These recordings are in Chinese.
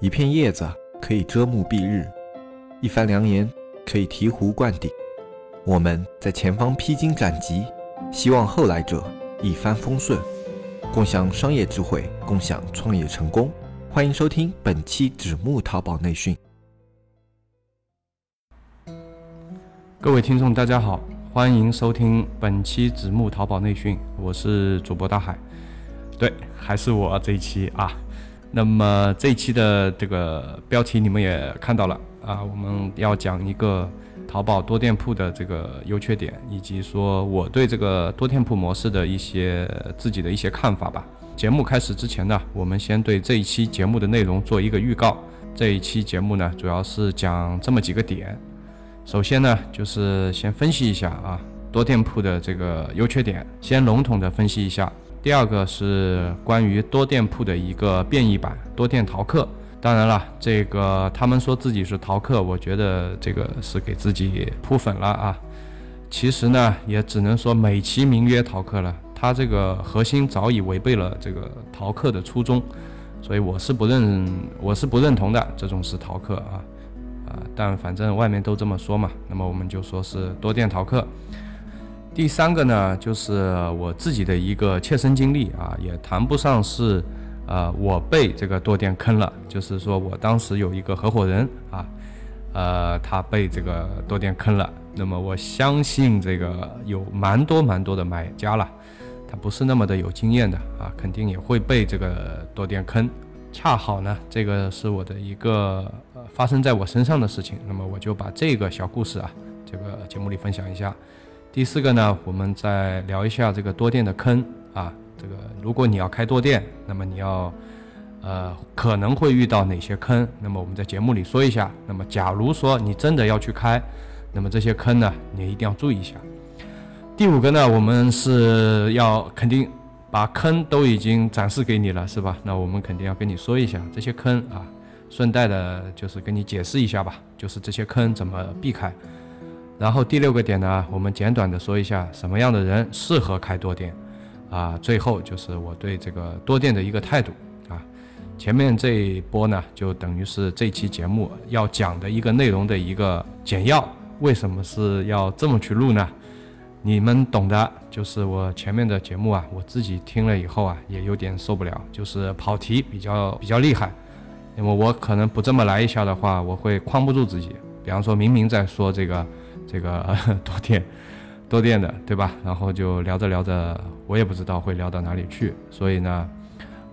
一片叶子可以遮目蔽日，一番良言可以醍醐灌顶。我们在前方披荆斩棘，希望后来者一帆风顺，共享商业智慧，共享创业成功。欢迎收听本期纸木淘宝内训。各位听众，大家好，欢迎收听本期纸木淘宝内训，我是主播大海。对，还是我这一期啊。那么这一期的这个标题你们也看到了啊，我们要讲一个淘宝多店铺的这个优缺点，以及说我对这个多店铺模式的一些自己的一些看法吧。节目开始之前呢，我们先对这一期节目的内容做一个预告。这一期节目呢，主要是讲这么几个点。首先呢，就是先分析一下啊多店铺的这个优缺点，先笼统的分析一下。第二个是关于多店铺的一个变异版多店淘客。当然了，这个他们说自己是淘客，我觉得这个是给自己铺粉了啊。其实呢，也只能说美其名曰淘客了，它这个核心早已违背了这个淘客的初衷，所以我是不认，我是不认同的这种是淘客啊啊。但反正外面都这么说嘛，那么我们就说是多店淘客。第三个呢，就是我自己的一个切身经历啊，也谈不上是，呃，我被这个多店坑了，就是说我当时有一个合伙人啊，呃，他被这个多店坑了。那么我相信这个有蛮多蛮多的买家了，他不是那么的有经验的啊，肯定也会被这个多店坑。恰好呢，这个是我的一个呃发生在我身上的事情，那么我就把这个小故事啊，这个节目里分享一下。第四个呢，我们再聊一下这个多店的坑啊。这个如果你要开多店，那么你要，呃，可能会遇到哪些坑？那么我们在节目里说一下。那么假如说你真的要去开，那么这些坑呢，你一定要注意一下。第五个呢，我们是要肯定把坑都已经展示给你了，是吧？那我们肯定要跟你说一下这些坑啊，顺带的就是跟你解释一下吧，就是这些坑怎么避开。然后第六个点呢，我们简短的说一下什么样的人适合开多店，啊，最后就是我对这个多店的一个态度啊。前面这一波呢，就等于是这期节目要讲的一个内容的一个简要。为什么是要这么去录呢？你们懂的，就是我前面的节目啊，我自己听了以后啊，也有点受不了，就是跑题比较比较厉害。因为我可能不这么来一下的话，我会框不住自己。比方说明明在说这个。这个 多店，多店的，对吧？然后就聊着聊着，我也不知道会聊到哪里去，所以呢，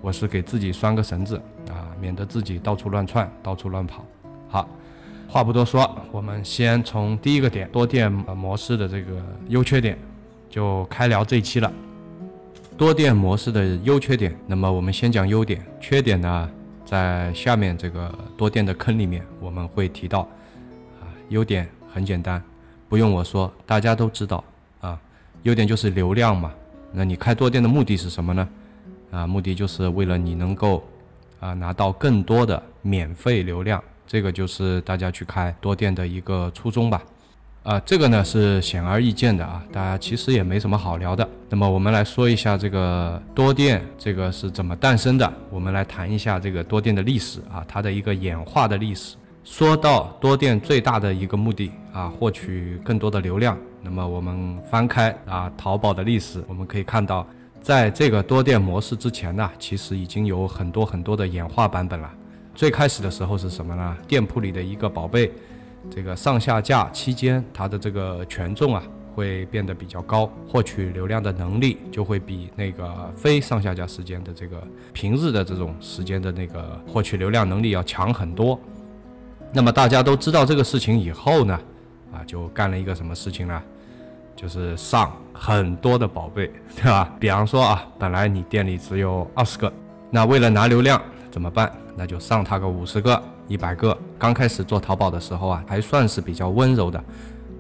我是给自己拴个绳子啊，免得自己到处乱窜，到处乱跑。好，话不多说，我们先从第一个点，多店模式的这个优缺点，就开聊这一期了。多店模式的优缺点，那么我们先讲优点，缺点呢，在下面这个多店的坑里面我们会提到。啊，优点很简单。不用我说，大家都知道啊。优点就是流量嘛。那你开多店的目的是什么呢？啊，目的就是为了你能够啊拿到更多的免费流量，这个就是大家去开多店的一个初衷吧。啊，这个呢是显而易见的啊，大家其实也没什么好聊的。那么我们来说一下这个多店这个是怎么诞生的。我们来谈一下这个多店的历史啊，它的一个演化的历史。说到多店最大的一个目的啊，获取更多的流量。那么我们翻开啊淘宝的历史，我们可以看到，在这个多店模式之前呢，其实已经有很多很多的演化版本了。最开始的时候是什么呢？店铺里的一个宝贝，这个上下架期间，它的这个权重啊会变得比较高，获取流量的能力就会比那个非上下架时间的这个平日的这种时间的那个获取流量能力要强很多。那么大家都知道这个事情以后呢，啊，就干了一个什么事情呢？就是上很多的宝贝，对吧？比方说啊，本来你店里只有二十个，那为了拿流量怎么办？那就上它个五十个、一百个。刚开始做淘宝的时候啊，还算是比较温柔的，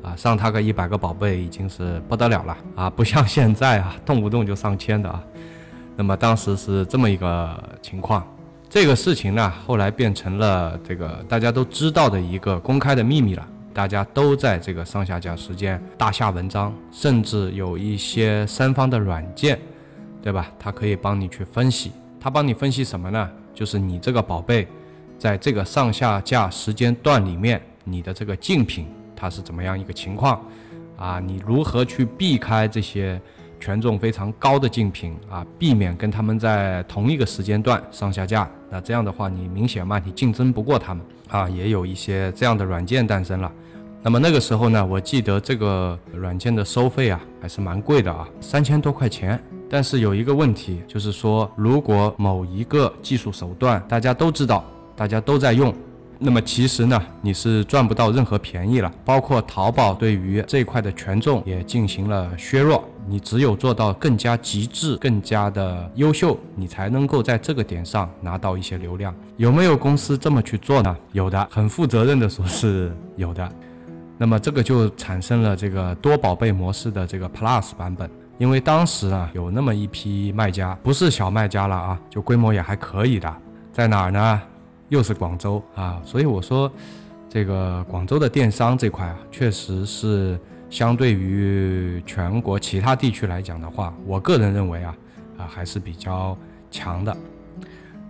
啊，上它个一百个宝贝已经是不得了了啊，不像现在啊，动不动就上千的啊。那么当时是这么一个情况。这个事情呢，后来变成了这个大家都知道的一个公开的秘密了。大家都在这个上下架时间大下文章，甚至有一些三方的软件，对吧？它可以帮你去分析。它帮你分析什么呢？就是你这个宝贝在这个上下架时间段里面，你的这个竞品它是怎么样一个情况啊？你如何去避开这些权重非常高的竞品啊？避免跟他们在同一个时间段上下架。那这样的话，你明显嘛，你竞争不过他们啊。也有一些这样的软件诞生了。那么那个时候呢，我记得这个软件的收费啊，还是蛮贵的啊，三千多块钱。但是有一个问题，就是说，如果某一个技术手段大家都知道，大家都在用，那么其实呢，你是赚不到任何便宜了。包括淘宝对于这一块的权重也进行了削弱。你只有做到更加极致、更加的优秀，你才能够在这个点上拿到一些流量。有没有公司这么去做呢？有的，很负责任的说是有的。那么这个就产生了这个多宝贝模式的这个 Plus 版本。因为当时啊，有那么一批卖家，不是小卖家了啊，就规模也还可以的，在哪儿呢？又是广州啊，所以我说，这个广州的电商这块啊，确实是相对于全国其他地区来讲的话，我个人认为啊，啊还是比较强的。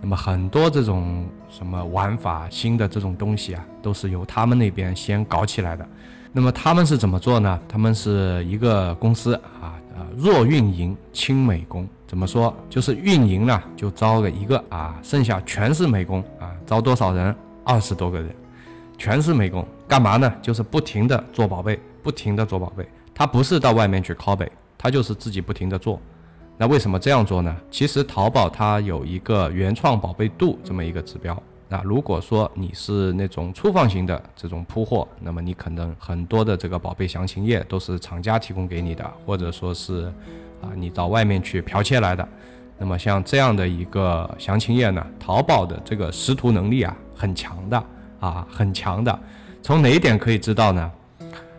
那么很多这种什么玩法、新的这种东西啊，都是由他们那边先搞起来的。那么他们是怎么做呢？他们是一个公司啊。弱运营轻美工怎么说？就是运营呢，就招了一个啊，剩下全是美工啊，招多少人？二十多个人，全是美工，干嘛呢？就是不停的做宝贝，不停的做宝贝。他不是到外面去 copy，他就是自己不停的做。那为什么这样做呢？其实淘宝它有一个原创宝贝度这么一个指标。那如果说你是那种粗放型的这种铺货，那么你可能很多的这个宝贝详情页都是厂家提供给你的，或者说是啊你到外面去剽窃来的。那么像这样的一个详情页呢，淘宝的这个识图能力啊很强的啊很强的。从哪一点可以知道呢？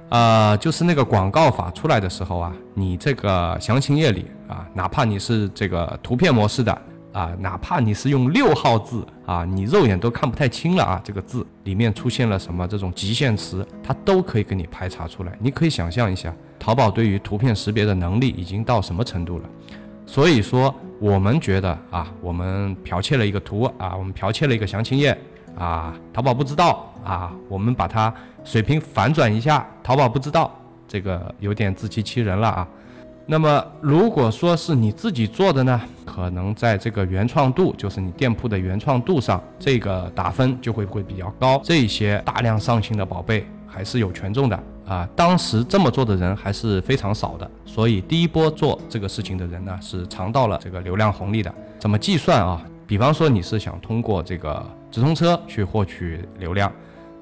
呃，就是那个广告法出来的时候啊，你这个详情页里啊，哪怕你是这个图片模式的。啊，哪怕你是用六号字啊，你肉眼都看不太清了啊，这个字里面出现了什么这种极限词，它都可以给你排查出来。你可以想象一下，淘宝对于图片识别的能力已经到什么程度了。所以说，我们觉得啊，我们剽窃了一个图啊，我们剽窃了一个详情页啊，淘宝不知道啊，我们把它水平反转一下，淘宝不知道，这个有点自欺欺人了啊。那么，如果说是你自己做的呢，可能在这个原创度，就是你店铺的原创度上，这个打分就会会比较高。这些大量上新的宝贝还是有权重的啊。当时这么做的人还是非常少的，所以第一波做这个事情的人呢，是尝到了这个流量红利的。怎么计算啊？比方说你是想通过这个直通车去获取流量，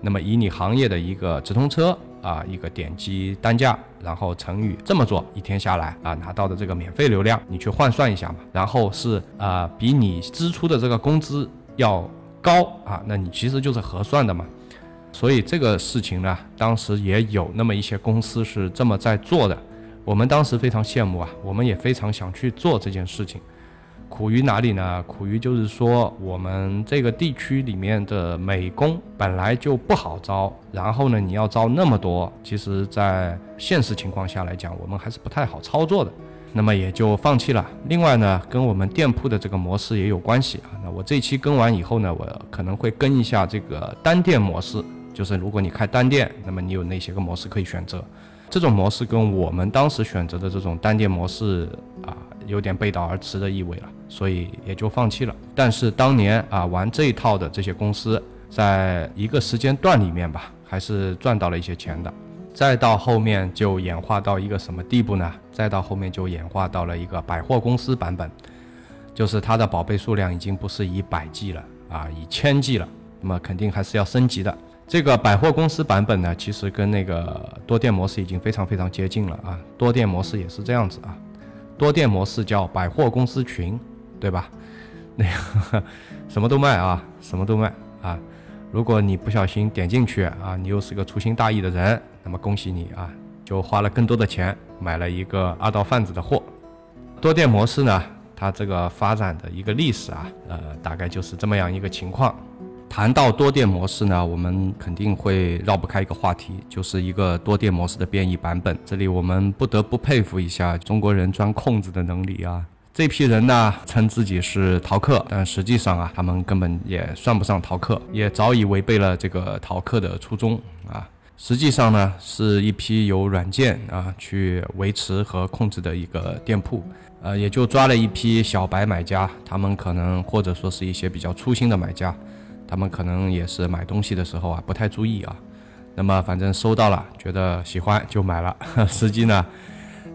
那么以你行业的一个直通车。啊，一个点击单价，然后乘以这么做，一天下来啊，拿到的这个免费流量，你去换算一下嘛。然后是啊，比你支出的这个工资要高啊，那你其实就是合算的嘛。所以这个事情呢，当时也有那么一些公司是这么在做的，我们当时非常羡慕啊，我们也非常想去做这件事情。苦于哪里呢？苦于就是说，我们这个地区里面的美工本来就不好招，然后呢，你要招那么多，其实，在现实情况下来讲，我们还是不太好操作的，那么也就放弃了。另外呢，跟我们店铺的这个模式也有关系啊。那我这期更完以后呢，我可能会跟一下这个单店模式，就是如果你开单店，那么你有哪些个模式可以选择？这种模式跟我们当时选择的这种单店模式啊，有点背道而驰的意味了。所以也就放弃了。但是当年啊，玩这一套的这些公司，在一个时间段里面吧，还是赚到了一些钱的。再到后面就演化到一个什么地步呢？再到后面就演化到了一个百货公司版本，就是它的宝贝数量已经不是以百计了啊，以千计了。那么肯定还是要升级的。这个百货公司版本呢，其实跟那个多店模式已经非常非常接近了啊。多店模式也是这样子啊，多店模式叫百货公司群。对吧？那个什么都卖啊，什么都卖啊。如果你不小心点进去啊，你又是个粗心大意的人，那么恭喜你啊，就花了更多的钱买了一个二道贩子的货。多店模式呢，它这个发展的一个历史啊，呃，大概就是这么样一个情况。谈到多店模式呢，我们肯定会绕不开一个话题，就是一个多店模式的变异版本。这里我们不得不佩服一下中国人钻空子的能力啊。这批人呢，称自己是逃客，但实际上啊，他们根本也算不上逃客，也早已违背了这个逃客的初衷啊。实际上呢，是一批由软件啊去维持和控制的一个店铺，呃，也就抓了一批小白买家，他们可能或者说是一些比较粗心的买家，他们可能也是买东西的时候啊不太注意啊。那么反正收到了，觉得喜欢就买了。实际呢，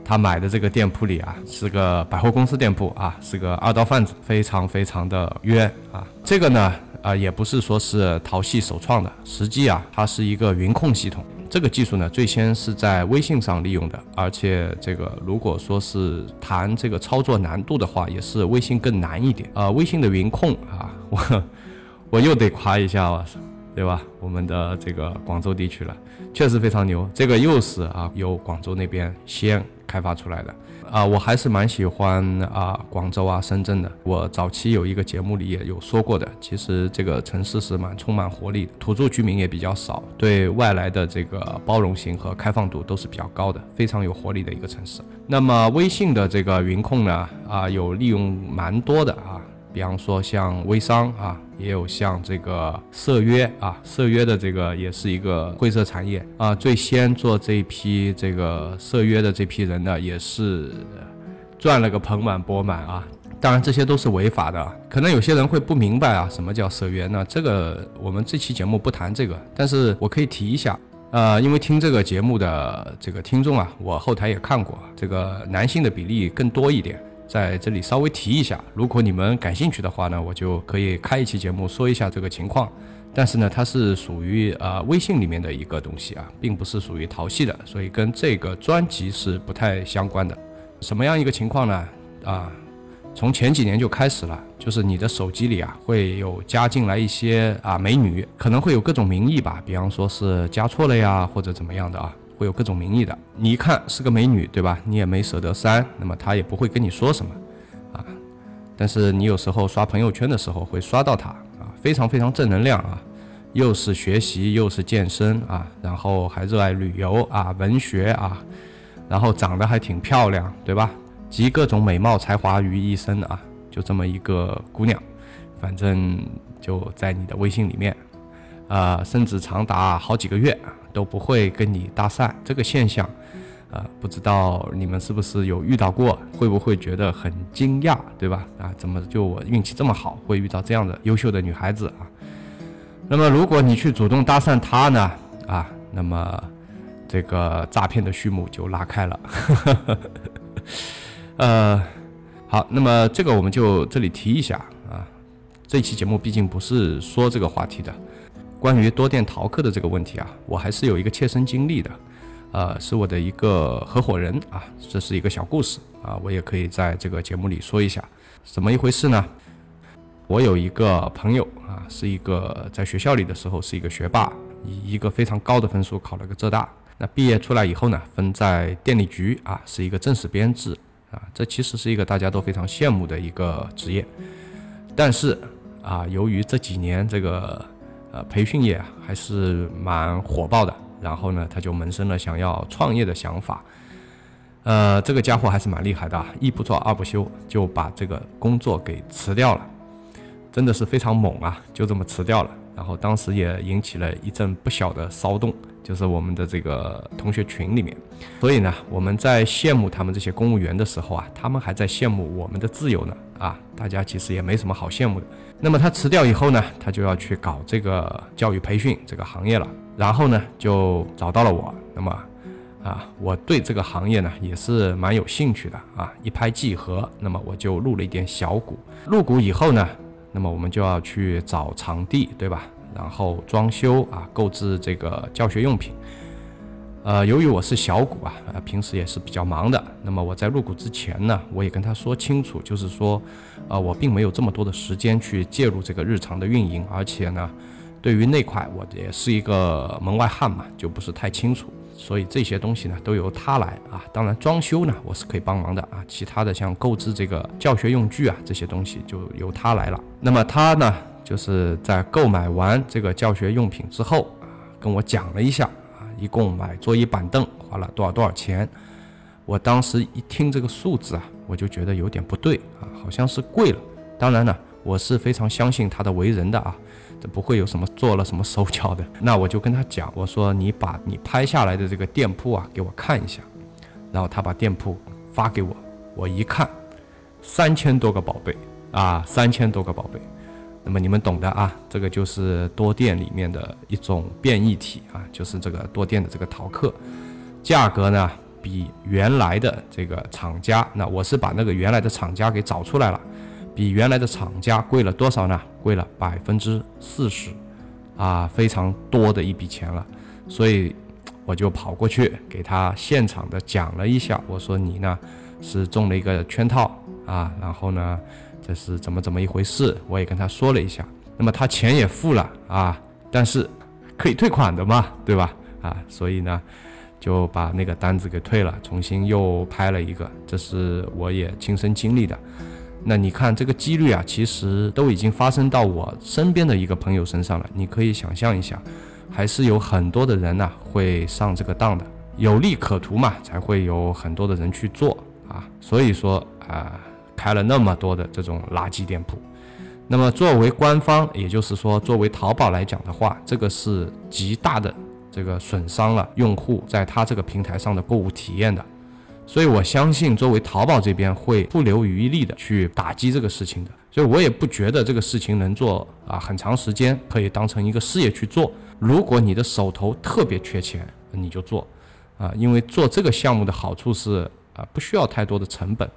他买的这个店铺里啊是个百货公司店铺啊，是个二道贩子，非常非常的冤啊。这个呢，啊也不是说是淘系首创的，实际啊它是一个云控系统。这个技术呢，最先是在微信上利用的，而且这个如果说是谈这个操作难度的话，也是微信更难一点。呃，微信的云控啊，我 我又得夸一下啊。对吧？我们的这个广州地区了，确实非常牛。这个又是啊，由广州那边先开发出来的啊，我还是蛮喜欢啊，广州啊，深圳的。我早期有一个节目里也有说过的，其实这个城市是蛮充满活力的，土著居民也比较少，对外来的这个包容性和开放度都是比较高的，非常有活力的一个城市。那么微信的这个云控呢，啊，有利用蛮多的啊。比方说像微商啊，也有像这个色约啊，色约的这个也是一个灰色产业啊。最先做这批这个色约的这批人呢，也是赚了个盆满钵满啊。当然这些都是违法的，可能有些人会不明白啊，什么叫色约？那这个我们这期节目不谈这个，但是我可以提一下，呃，因为听这个节目的这个听众啊，我后台也看过，这个男性的比例更多一点。在这里稍微提一下，如果你们感兴趣的话呢，我就可以开一期节目说一下这个情况。但是呢，它是属于呃微信里面的一个东西啊，并不是属于淘系的，所以跟这个专辑是不太相关的。什么样一个情况呢？啊，从前几年就开始了，就是你的手机里啊会有加进来一些啊美女，可能会有各种名义吧，比方说是加错了呀，或者怎么样的啊。会有各种名义的，你一看是个美女，对吧？你也没舍得删，那么她也不会跟你说什么，啊。但是你有时候刷朋友圈的时候会刷到她，啊，非常非常正能量啊，又是学习又是健身啊，然后还热爱旅游啊，文学啊，然后长得还挺漂亮，对吧？集各种美貌才华于一身啊，就这么一个姑娘，反正就在你的微信里面，啊，甚至长达好几个月。都不会跟你搭讪，这个现象，呃，不知道你们是不是有遇到过？会不会觉得很惊讶，对吧？啊，怎么就我运气这么好，会遇到这样的优秀的女孩子啊？那么如果你去主动搭讪她呢？啊，那么这个诈骗的序幕就拉开了。呃，好，那么这个我们就这里提一下啊，这期节目毕竟不是说这个话题的。关于多店逃课的这个问题啊，我还是有一个切身经历的，呃，是我的一个合伙人啊，这是一个小故事啊，我也可以在这个节目里说一下，怎么一回事呢？我有一个朋友啊，是一个在学校里的时候是一个学霸，以一个非常高的分数考了个浙大，那毕业出来以后呢，分在电力局啊，是一个正式编制啊，这其实是一个大家都非常羡慕的一个职业，但是啊，由于这几年这个。呃，培训业还是蛮火爆的。然后呢，他就萌生了想要创业的想法。呃，这个家伙还是蛮厉害的，一不做二不休，就把这个工作给辞掉了，真的是非常猛啊！就这么辞掉了。然后当时也引起了一阵不小的骚动，就是我们的这个同学群里面。所以呢，我们在羡慕他们这些公务员的时候啊，他们还在羡慕我们的自由呢。啊，大家其实也没什么好羡慕的。那么他辞掉以后呢，他就要去搞这个教育培训这个行业了。然后呢，就找到了我。那么，啊，我对这个行业呢也是蛮有兴趣的啊。一拍即合，那么我就入了一点小股。入股以后呢，那么我们就要去找场地，对吧？然后装修啊，购置这个教学用品。呃，由于我是小股啊，呃，平时也是比较忙的。那么我在入股之前呢，我也跟他说清楚，就是说，呃，我并没有这么多的时间去介入这个日常的运营，而且呢，对于那块我也是一个门外汉嘛，就不是太清楚。所以这些东西呢，都由他来啊。当然装修呢，我是可以帮忙的啊。其他的像购置这个教学用具啊，这些东西就由他来了。那么他呢，就是在购买完这个教学用品之后啊，跟我讲了一下啊。一共买桌椅板凳花了多少多少钱？我当时一听这个数字啊，我就觉得有点不对啊，好像是贵了。当然呢，我是非常相信他的为人的啊，这不会有什么做了什么手脚的。那我就跟他讲，我说你把你拍下来的这个店铺啊给我看一下，然后他把店铺发给我，我一看，三千多个宝贝啊，三千多个宝贝。那么你们懂的啊，这个就是多店里面的一种变异体啊，就是这个多店的这个淘客，价格呢比原来的这个厂家，那我是把那个原来的厂家给找出来了，比原来的厂家贵了多少呢？贵了百分之四十，啊，非常多的一笔钱了，所以我就跑过去给他现场的讲了一下，我说你呢是中了一个圈套啊，然后呢。这是怎么怎么一回事？我也跟他说了一下，那么他钱也付了啊，但是可以退款的嘛，对吧？啊，所以呢就把那个单子给退了，重新又拍了一个，这是我也亲身经历的。那你看这个几率啊，其实都已经发生到我身边的一个朋友身上了。你可以想象一下，还是有很多的人呢会上这个当的，有利可图嘛，才会有很多的人去做啊。所以说啊。开了那么多的这种垃圾店铺，那么作为官方，也就是说作为淘宝来讲的话，这个是极大的这个损伤了用户在他这个平台上的购物体验的，所以我相信作为淘宝这边会不留余力的去打击这个事情的，所以我也不觉得这个事情能做啊很长时间，可以当成一个事业去做。如果你的手头特别缺钱，你就做啊，因为做这个项目的好处是啊不需要太多的成本。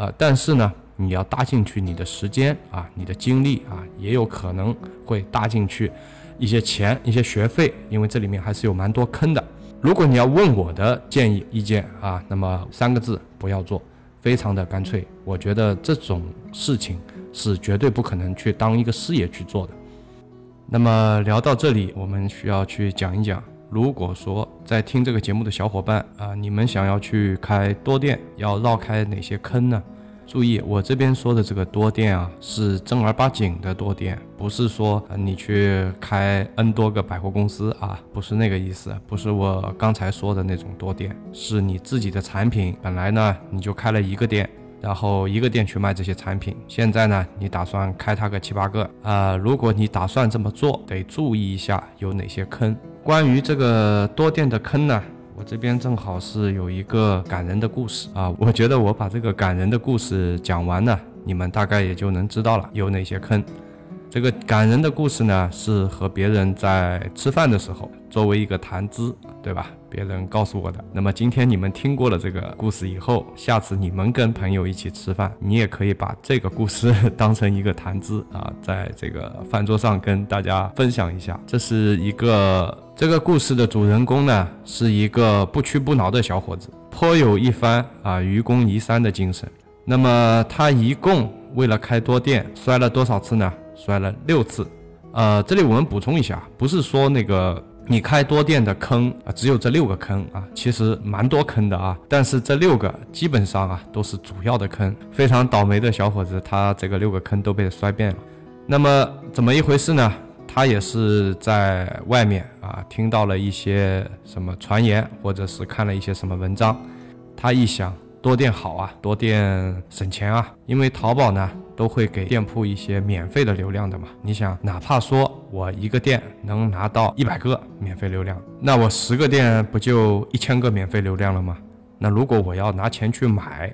啊，但是呢，你要搭进去你的时间啊，你的精力啊，也有可能会搭进去一些钱、一些学费，因为这里面还是有蛮多坑的。如果你要问我的建议意见啊，那么三个字，不要做，非常的干脆。我觉得这种事情是绝对不可能去当一个事业去做的。那么聊到这里，我们需要去讲一讲。如果说在听这个节目的小伙伴啊，你们想要去开多店，要绕开哪些坑呢？注意，我这边说的这个多店啊，是正儿八经的多店，不是说你去开 N 多个百货公司啊，不是那个意思，不是我刚才说的那种多店，是你自己的产品，本来呢你就开了一个店，然后一个店去卖这些产品，现在呢你打算开它个七八个啊，如果你打算这么做，得注意一下有哪些坑。关于这个多店的坑呢，我这边正好是有一个感人的故事啊。我觉得我把这个感人的故事讲完呢，你们大概也就能知道了有哪些坑。这个感人的故事呢，是和别人在吃饭的时候作为一个谈资，对吧？别人告诉我的。那么今天你们听过了这个故事以后，下次你们跟朋友一起吃饭，你也可以把这个故事当成一个谈资啊，在这个饭桌上跟大家分享一下。这是一个这个故事的主人公呢，是一个不屈不挠的小伙子，颇有一番啊愚公移山的精神。那么他一共为了开多店，摔了多少次呢？摔了六次，呃，这里我们补充一下，不是说那个你开多店的坑啊，只有这六个坑啊，其实蛮多坑的啊，但是这六个基本上啊都是主要的坑，非常倒霉的小伙子，他这个六个坑都被摔遍了。那么怎么一回事呢？他也是在外面啊听到了一些什么传言，或者是看了一些什么文章，他一想。多店好啊，多店省钱啊，因为淘宝呢都会给店铺一些免费的流量的嘛。你想，哪怕说我一个店能拿到一百个免费流量，那我十个店不就一千个免费流量了吗？那如果我要拿钱去买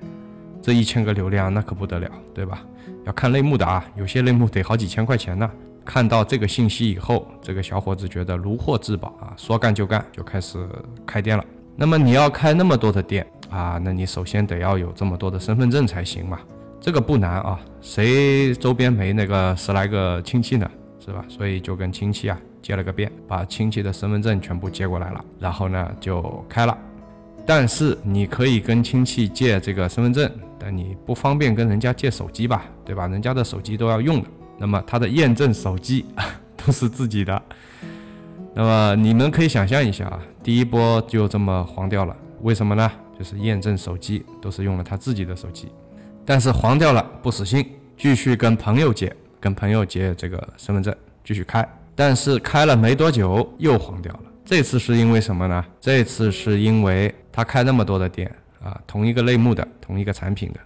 这一千个流量，那可不得了，对吧？要看类目的啊，有些类目得好几千块钱呢。看到这个信息以后，这个小伙子觉得如获至宝啊，说干就干，就开始开店了。那么你要开那么多的店。啊，那你首先得要有这么多的身份证才行嘛，这个不难啊，谁周边没那个十来个亲戚呢，是吧？所以就跟亲戚啊借了个遍，把亲戚的身份证全部接过来了，然后呢就开了。但是你可以跟亲戚借这个身份证，但你不方便跟人家借手机吧，对吧？人家的手机都要用的，那么他的验证手机 都是自己的，那么你们可以想象一下啊，第一波就这么黄掉了，为什么呢？就是验证手机都是用了他自己的手机，但是黄掉了不死心，继续跟朋友借，跟朋友借这个身份证继续开，但是开了没多久又黄掉了。这次是因为什么呢？这次是因为他开那么多的店啊，同一个类目的，同一个产品的，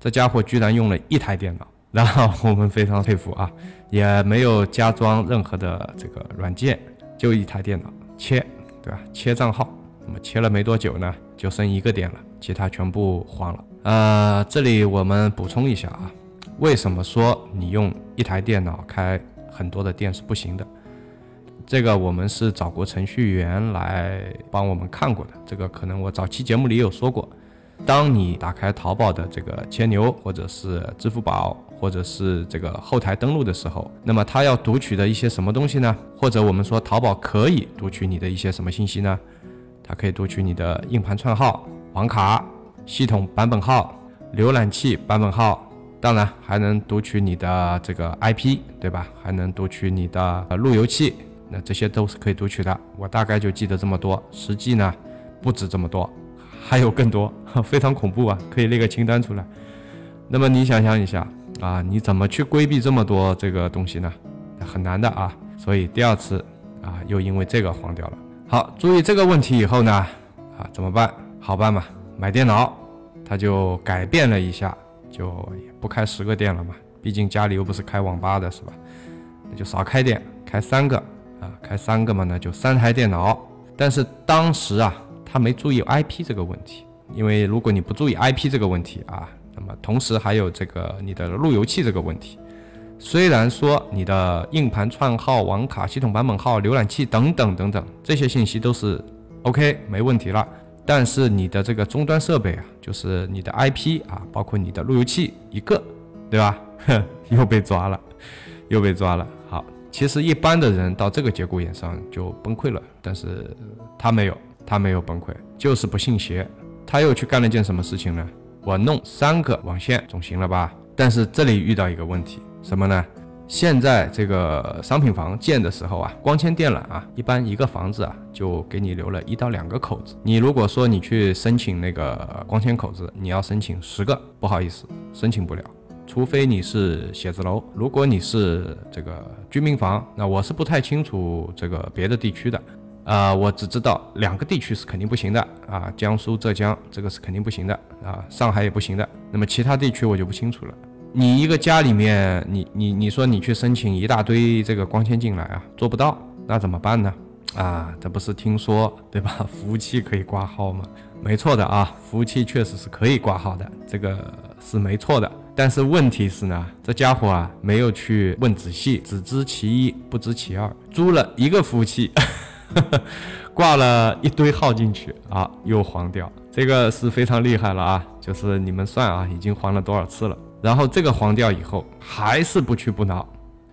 这家伙居然用了一台电脑，然后我们非常佩服啊，也没有加装任何的这个软件，就一台电脑切，对吧？切账号，那么切了没多久呢，就剩一个点了，其他全部黄了。呃，这里我们补充一下啊，为什么说你用一台电脑开很多的店是不行的？这个我们是找过程序员来帮我们看过的。这个可能我早期节目里有说过。当你打开淘宝的这个千牛，或者是支付宝，或者是这个后台登录的时候，那么它要读取的一些什么东西呢？或者我们说淘宝可以读取你的一些什么信息呢？它可以读取你的硬盘串号、网卡、系统版本号、浏览器版本号，当然还能读取你的这个 IP，对吧？还能读取你的路由器。那这些都是可以读取的，我大概就记得这么多，实际呢不止这么多，还有更多，非常恐怖啊！可以列个清单出来。那么你想象一下啊，你怎么去规避这么多这个东西呢？很难的啊！所以第二次啊，又因为这个黄掉了。好，注意这个问题以后呢，啊怎么办？好办嘛，买电脑，他就改变了一下，就也不开十个店了嘛，毕竟家里又不是开网吧的，是吧？那就少开点，开三个。啊，开三个嘛，那就三台电脑。但是当时啊，他没注意 IP 这个问题，因为如果你不注意 IP 这个问题啊，那么同时还有这个你的路由器这个问题。虽然说你的硬盘串号、网卡、系统版本号、浏览器等等等等这些信息都是 OK 没问题了，但是你的这个终端设备啊，就是你的 IP 啊，包括你的路由器一个，对吧？又被抓了，又被抓了。好其实一般的人到这个节骨眼上就崩溃了，但是他没有，他没有崩溃，就是不信邪。他又去干了件什么事情呢？我弄三个网线总行了吧？但是这里遇到一个问题，什么呢？现在这个商品房建的时候啊，光纤电缆啊，一般一个房子啊就给你留了一到两个口子。你如果说你去申请那个光纤口子，你要申请十个，不好意思，申请不了。除非你是写字楼，如果你是这个居民房，那我是不太清楚这个别的地区的，啊，我只知道两个地区是肯定不行的啊，江苏、浙江这个是肯定不行的啊，上海也不行的。那么其他地区我就不清楚了。你一个家里面，你你你说你去申请一大堆这个光纤进来啊，做不到，那怎么办呢？啊，这不是听说对吧？服务器可以挂号吗？没错的啊，服务器确实是可以挂号的，这个是没错的。但是问题是呢，这家伙啊没有去问仔细，只知其一不知其二，租了一个服务器，挂了一堆号进去啊，又黄掉，这个是非常厉害了啊！就是你们算啊，已经黄了多少次了？然后这个黄掉以后还是不屈不挠，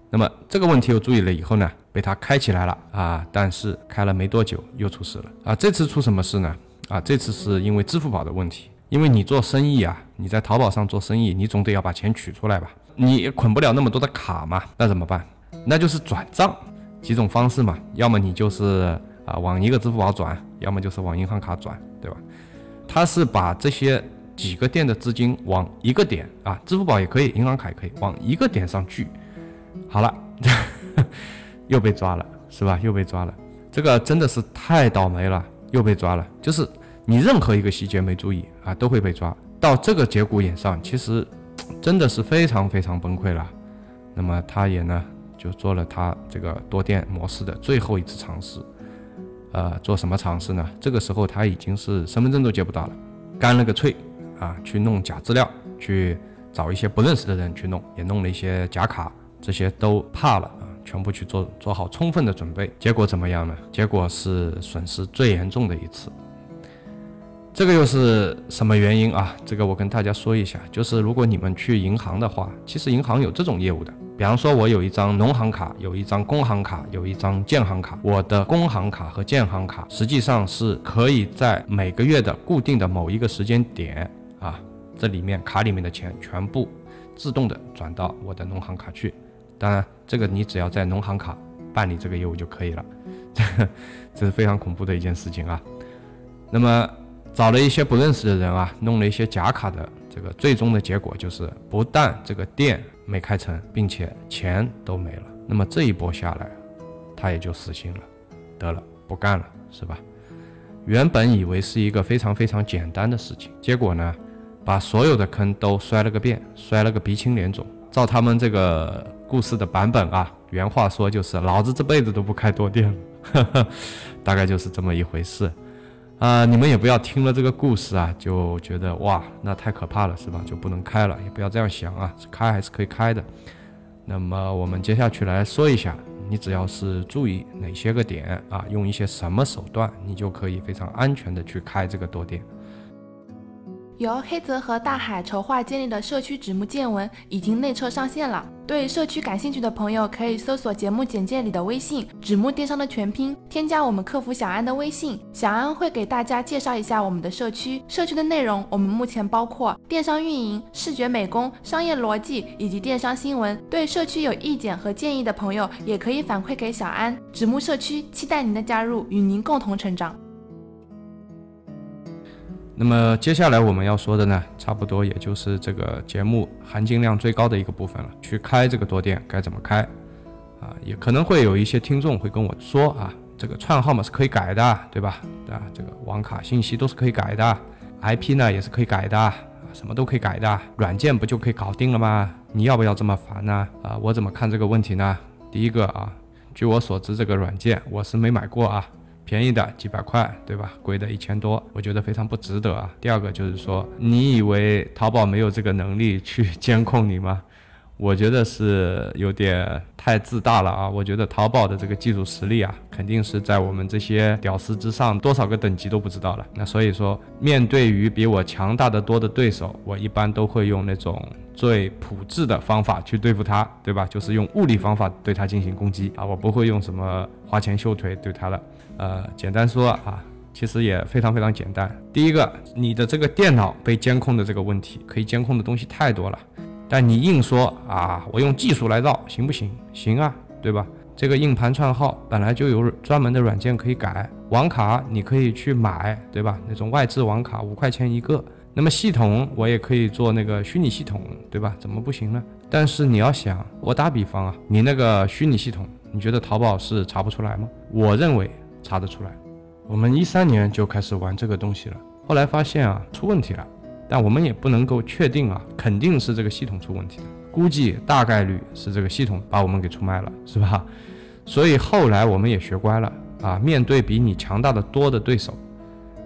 那么这个问题又注意了以后呢，被他开起来了啊，但是开了没多久又出事了啊！这次出什么事呢？啊，这次是因为支付宝的问题。因为你做生意啊，你在淘宝上做生意，你总得要把钱取出来吧？你捆不了那么多的卡嘛？那怎么办？那就是转账，几种方式嘛。要么你就是啊往一个支付宝转，要么就是往银行卡转，对吧？他是把这些几个店的资金往一个点啊，支付宝也可以，银行卡也可以，往一个点上聚。好了，又被抓了，是吧？又被抓了，这个真的是太倒霉了，又被抓了，就是。你任何一个细节没注意啊，都会被抓到这个节骨眼上，其实真的是非常非常崩溃了。那么他也呢，就做了他这个多店模式的最后一次尝试。呃，做什么尝试呢？这个时候他已经是身份证都接不到了，干了个脆啊，去弄假资料，去找一些不认识的人去弄，也弄了一些假卡，这些都怕了啊，全部去做做好充分的准备。结果怎么样呢？结果是损失最严重的一次。这个又是什么原因啊？这个我跟大家说一下，就是如果你们去银行的话，其实银行有这种业务的。比方说，我有一张农行卡，有一张工行卡，有一张建行卡。我的工行卡和建行卡实际上是可以在每个月的固定的某一个时间点啊，这里面卡里面的钱全部自动的转到我的农行卡去。当然，这个你只要在农行卡办理这个业务就可以了。这这是非常恐怖的一件事情啊。那么。找了一些不认识的人啊，弄了一些假卡的，这个最终的结果就是，不但这个店没开成，并且钱都没了。那么这一波下来，他也就死心了，得了，不干了，是吧？原本以为是一个非常非常简单的事情，结果呢，把所有的坑都摔了个遍，摔了个鼻青脸肿。照他们这个故事的版本啊，原话说就是老子这辈子都不开多店了，大概就是这么一回事。啊，你们也不要听了这个故事啊，就觉得哇，那太可怕了，是吧？就不能开了，也不要这样想啊，开还是可以开的。那么我们接下去来说一下，你只要是注意哪些个点啊，用一些什么手段，你就可以非常安全的去开这个多店。由黑泽和大海筹划建立的社区纸木见闻已经内测上线了。对社区感兴趣的朋友，可以搜索节目简介里的微信“纸木电商”的全拼，添加我们客服小安的微信，小安会给大家介绍一下我们的社区。社区的内容，我们目前包括电商运营、视觉美工、商业逻辑以及电商新闻。对社区有意见和建议的朋友，也可以反馈给小安。纸木社区期待您的加入，与您共同成长。那么接下来我们要说的呢，差不多也就是这个节目含金量最高的一个部分了。去开这个多店该怎么开？啊，也可能会有一些听众会跟我说啊，这个串号码是可以改的，对吧？啊，这个网卡信息都是可以改的，IP 呢也是可以改的，什么都可以改的，软件不就可以搞定了吗？你要不要这么烦呢？啊，我怎么看这个问题呢？第一个啊，据我所知，这个软件我是没买过啊。便宜的几百块，对吧？贵的一千多，我觉得非常不值得啊。第二个就是说，你以为淘宝没有这个能力去监控你吗？我觉得是有点太自大了啊！我觉得淘宝的这个技术实力啊，肯定是在我们这些屌丝之上，多少个等级都不知道了。那所以说，面对于比我强大的多的对手，我一般都会用那种最朴质的方法去对付他，对吧？就是用物理方法对他进行攻击啊，我不会用什么花拳绣腿对他了。呃，简单说啊，其实也非常非常简单。第一个，你的这个电脑被监控的这个问题，可以监控的东西太多了。但你硬说啊，我用技术来绕，行不行？行啊，对吧？这个硬盘串号本来就有专门的软件可以改，网卡你可以去买，对吧？那种外置网卡五块钱一个。那么系统我也可以做那个虚拟系统，对吧？怎么不行呢？但是你要想，我打比方啊，你那个虚拟系统，你觉得淘宝是查不出来吗？我认为查得出来。我们一三年就开始玩这个东西了，后来发现啊，出问题了。但我们也不能够确定啊，肯定是这个系统出问题的，估计大概率是这个系统把我们给出卖了，是吧？所以后来我们也学乖了啊，面对比你强大的多的对手，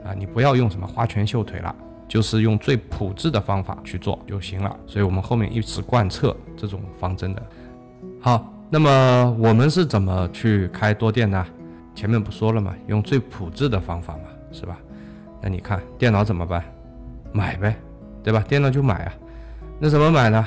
啊，你不要用什么花拳绣腿了，就是用最朴质的方法去做就行了。所以我们后面一直贯彻这种方针的。好，那么我们是怎么去开多店呢？前面不说了吗？用最朴质的方法嘛，是吧？那你看电脑怎么办？买呗，对吧？电脑就买啊，那怎么买呢？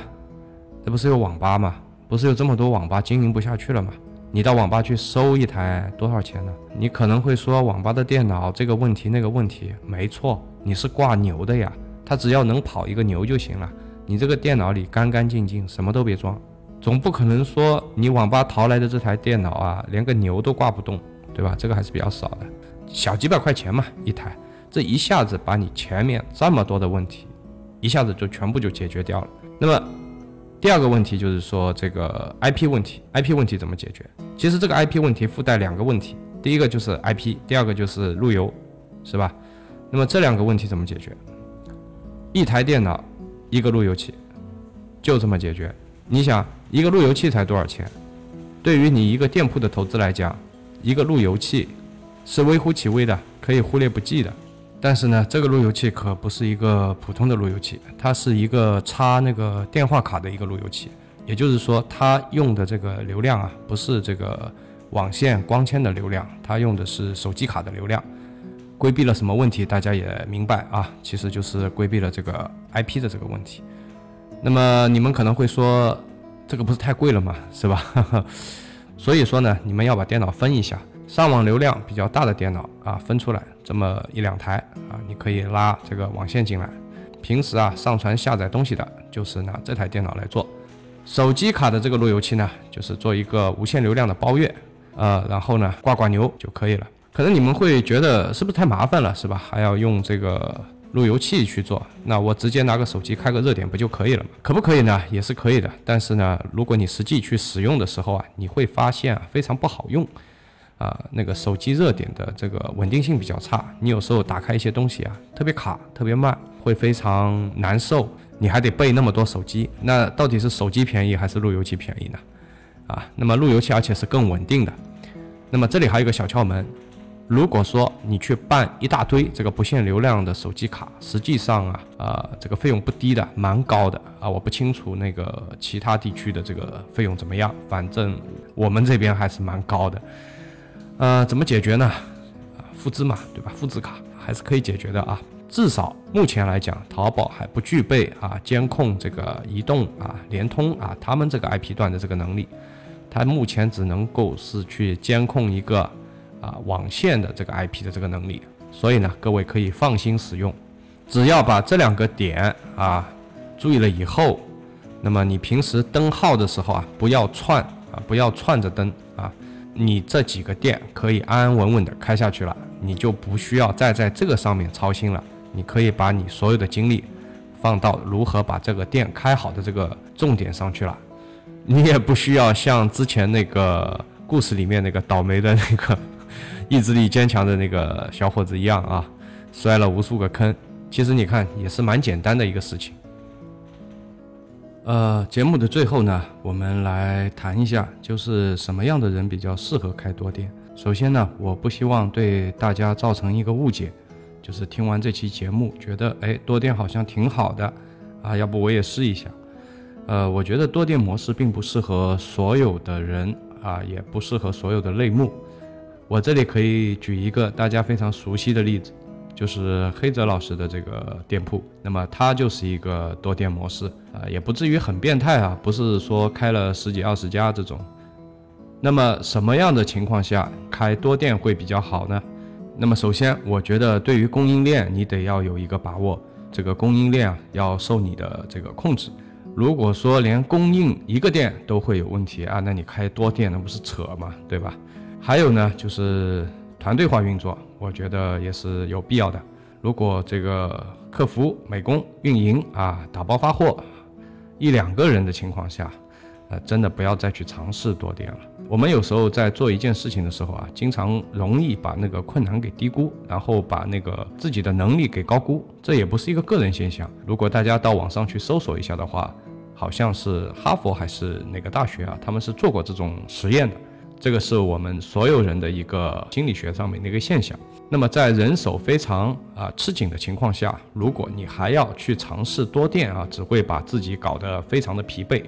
这不是有网吧吗？不是有这么多网吧经营不下去了吗？你到网吧去收一台多少钱呢？你可能会说网吧的电脑这个问题那个问题，没错，你是挂牛的呀，它只要能跑一个牛就行了。你这个电脑里干干净净，什么都别装，总不可能说你网吧淘来的这台电脑啊，连个牛都挂不动，对吧？这个还是比较少的，小几百块钱嘛一台。这一下子把你前面这么多的问题，一下子就全部就解决掉了。那么第二个问题就是说这个 IP 问题，IP 问题怎么解决？其实这个 IP 问题附带两个问题，第一个就是 IP，第二个就是路由，是吧？那么这两个问题怎么解决？一台电脑，一个路由器，就这么解决。你想一个路由器才多少钱？对于你一个店铺的投资来讲，一个路由器是微乎其微的，可以忽略不计的。但是呢，这个路由器可不是一个普通的路由器，它是一个插那个电话卡的一个路由器。也就是说，它用的这个流量啊，不是这个网线光纤的流量，它用的是手机卡的流量。规避了什么问题？大家也明白啊，其实就是规避了这个 IP 的这个问题。那么你们可能会说，这个不是太贵了吗？是吧？所以说呢，你们要把电脑分一下。上网流量比较大的电脑啊，分出来这么一两台啊，你可以拉这个网线进来。平时啊，上传下载东西的，就是拿这台电脑来做。手机卡的这个路由器呢，就是做一个无线流量的包月，呃，然后呢挂挂牛就可以了。可能你们会觉得是不是太麻烦了，是吧？还要用这个路由器去做？那我直接拿个手机开个热点不就可以了吗？可不可以呢？也是可以的。但是呢，如果你实际去使用的时候啊，你会发现啊，非常不好用。啊那个手机热点的这个稳定性比较差，你有时候打开一些东西啊特别卡，特别慢，会非常难受。你还得备那么多手机，那到底是手机便宜还是路由器便宜呢？啊，那么路由器而且是更稳定的。那么这里还有一个小窍门，如果说你去办一大堆这个不限流量的手机卡，实际上啊，呃，这个费用不低的，蛮高的啊。我不清楚那个其他地区的这个费用怎么样，反正我们这边还是蛮高的。呃，怎么解决呢？啊，复制嘛，对吧？复制卡还是可以解决的啊。至少目前来讲，淘宝还不具备啊监控这个移动啊、联通啊他们这个 IP 段的这个能力，它目前只能够是去监控一个啊网线的这个 IP 的这个能力。所以呢，各位可以放心使用，只要把这两个点啊注意了以后，那么你平时登号的时候啊，不要串啊，不要串着登，你这几个店可以安安稳稳的开下去了，你就不需要再在这个上面操心了。你可以把你所有的精力放到如何把这个店开好的这个重点上去了，你也不需要像之前那个故事里面那个倒霉的那个意志力坚强的那个小伙子一样啊，摔了无数个坑。其实你看也是蛮简单的一个事情。呃，节目的最后呢，我们来谈一下，就是什么样的人比较适合开多店。首先呢，我不希望对大家造成一个误解。就是听完这期节目，觉得哎多店好像挺好的，啊，要不我也试一下。呃，我觉得多店模式并不适合所有的人啊，也不适合所有的类目。我这里可以举一个大家非常熟悉的例子，就是黑泽老师的这个店铺，那么它就是一个多店模式啊，也不至于很变态啊，不是说开了十几二十家这种。那么什么样的情况下开多店会比较好呢？那么首先，我觉得对于供应链，你得要有一个把握，这个供应链啊要受你的这个控制。如果说连供应一个店都会有问题啊，那你开多店那不是扯吗？对吧？还有呢，就是团队化运作，我觉得也是有必要的。如果这个客服、美工、运营啊打包发货一两个人的情况下，呃，真的不要再去尝试多店了。我们有时候在做一件事情的时候啊，经常容易把那个困难给低估，然后把那个自己的能力给高估。这也不是一个个人现象。如果大家到网上去搜索一下的话，好像是哈佛还是哪个大学啊，他们是做过这种实验的。这个是我们所有人的一个心理学上面的一个现象。那么在人手非常啊吃紧的情况下，如果你还要去尝试多店啊，只会把自己搞得非常的疲惫。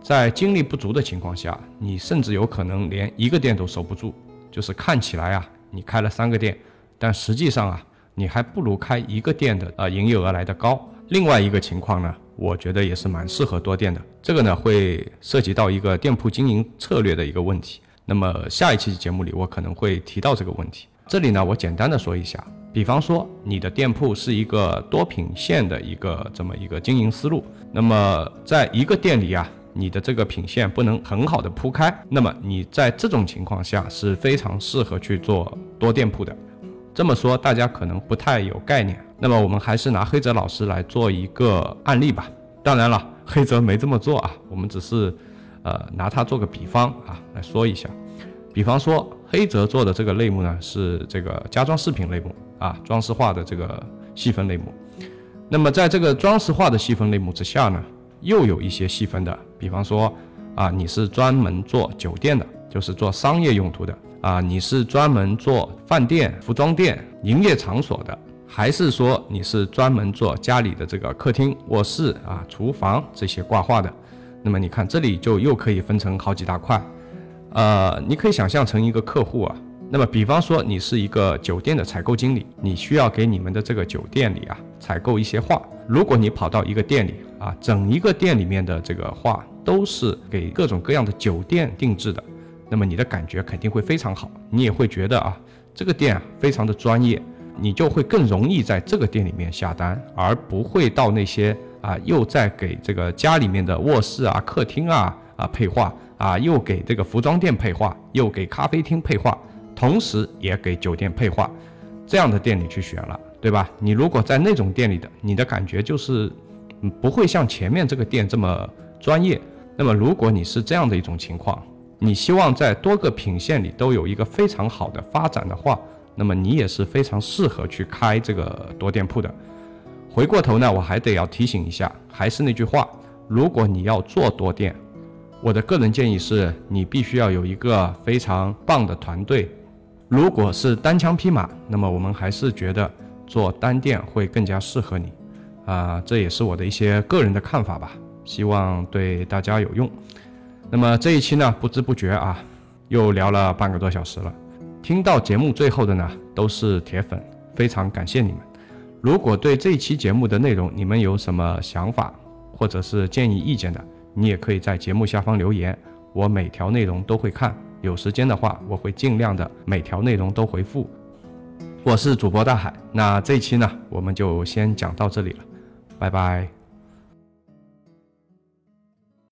在精力不足的情况下，你甚至有可能连一个店都守不住。就是看起来啊，你开了三个店，但实际上啊，你还不如开一个店的呃营业额来的高。另外一个情况呢，我觉得也是蛮适合多店的。这个呢，会涉及到一个店铺经营策略的一个问题。那么下一期节目里，我可能会提到这个问题。这里呢，我简单的说一下，比方说你的店铺是一个多品线的一个这么一个经营思路，那么在一个店里啊。你的这个品线不能很好的铺开，那么你在这种情况下是非常适合去做多店铺的。这么说大家可能不太有概念，那么我们还是拿黑泽老师来做一个案例吧。当然了，黑泽没这么做啊，我们只是呃拿它做个比方啊来说一下。比方说黑泽做的这个类目呢是这个家装饰品类目啊，装饰画的这个细分类目。那么在这个装饰画的细分类目之下呢？又有一些细分的，比方说，啊，你是专门做酒店的，就是做商业用途的，啊，你是专门做饭店、服装店、营业场所的，还是说你是专门做家里的这个客厅、卧室啊、厨房这些挂画的？那么你看这里就又可以分成好几大块，呃，你可以想象成一个客户啊。那么比方说你是一个酒店的采购经理，你需要给你们的这个酒店里啊采购一些画。如果你跑到一个店里啊，整一个店里面的这个画都是给各种各样的酒店定制的，那么你的感觉肯定会非常好，你也会觉得啊，这个店啊非常的专业，你就会更容易在这个店里面下单，而不会到那些啊又在给这个家里面的卧室啊、客厅啊啊配画啊，又给这个服装店配画，又给咖啡厅配画，同时也给酒店配画，这样的店里去选了。对吧？你如果在那种店里的，你的感觉就是，不会像前面这个店这么专业。那么如果你是这样的一种情况，你希望在多个品线里都有一个非常好的发展的话，那么你也是非常适合去开这个多店铺的。回过头呢，我还得要提醒一下，还是那句话，如果你要做多店，我的个人建议是你必须要有一个非常棒的团队。如果是单枪匹马，那么我们还是觉得做单店会更加适合你。啊，这也是我的一些个人的看法吧，希望对大家有用。那么这一期呢，不知不觉啊，又聊了半个多小时了。听到节目最后的呢，都是铁粉，非常感谢你们。如果对这一期节目的内容你们有什么想法或者是建议意见的，你也可以在节目下方留言，我每条内容都会看，有时间的话我会尽量的每条内容都回复。我是主播大海，那这一期呢，我们就先讲到这里了。拜拜。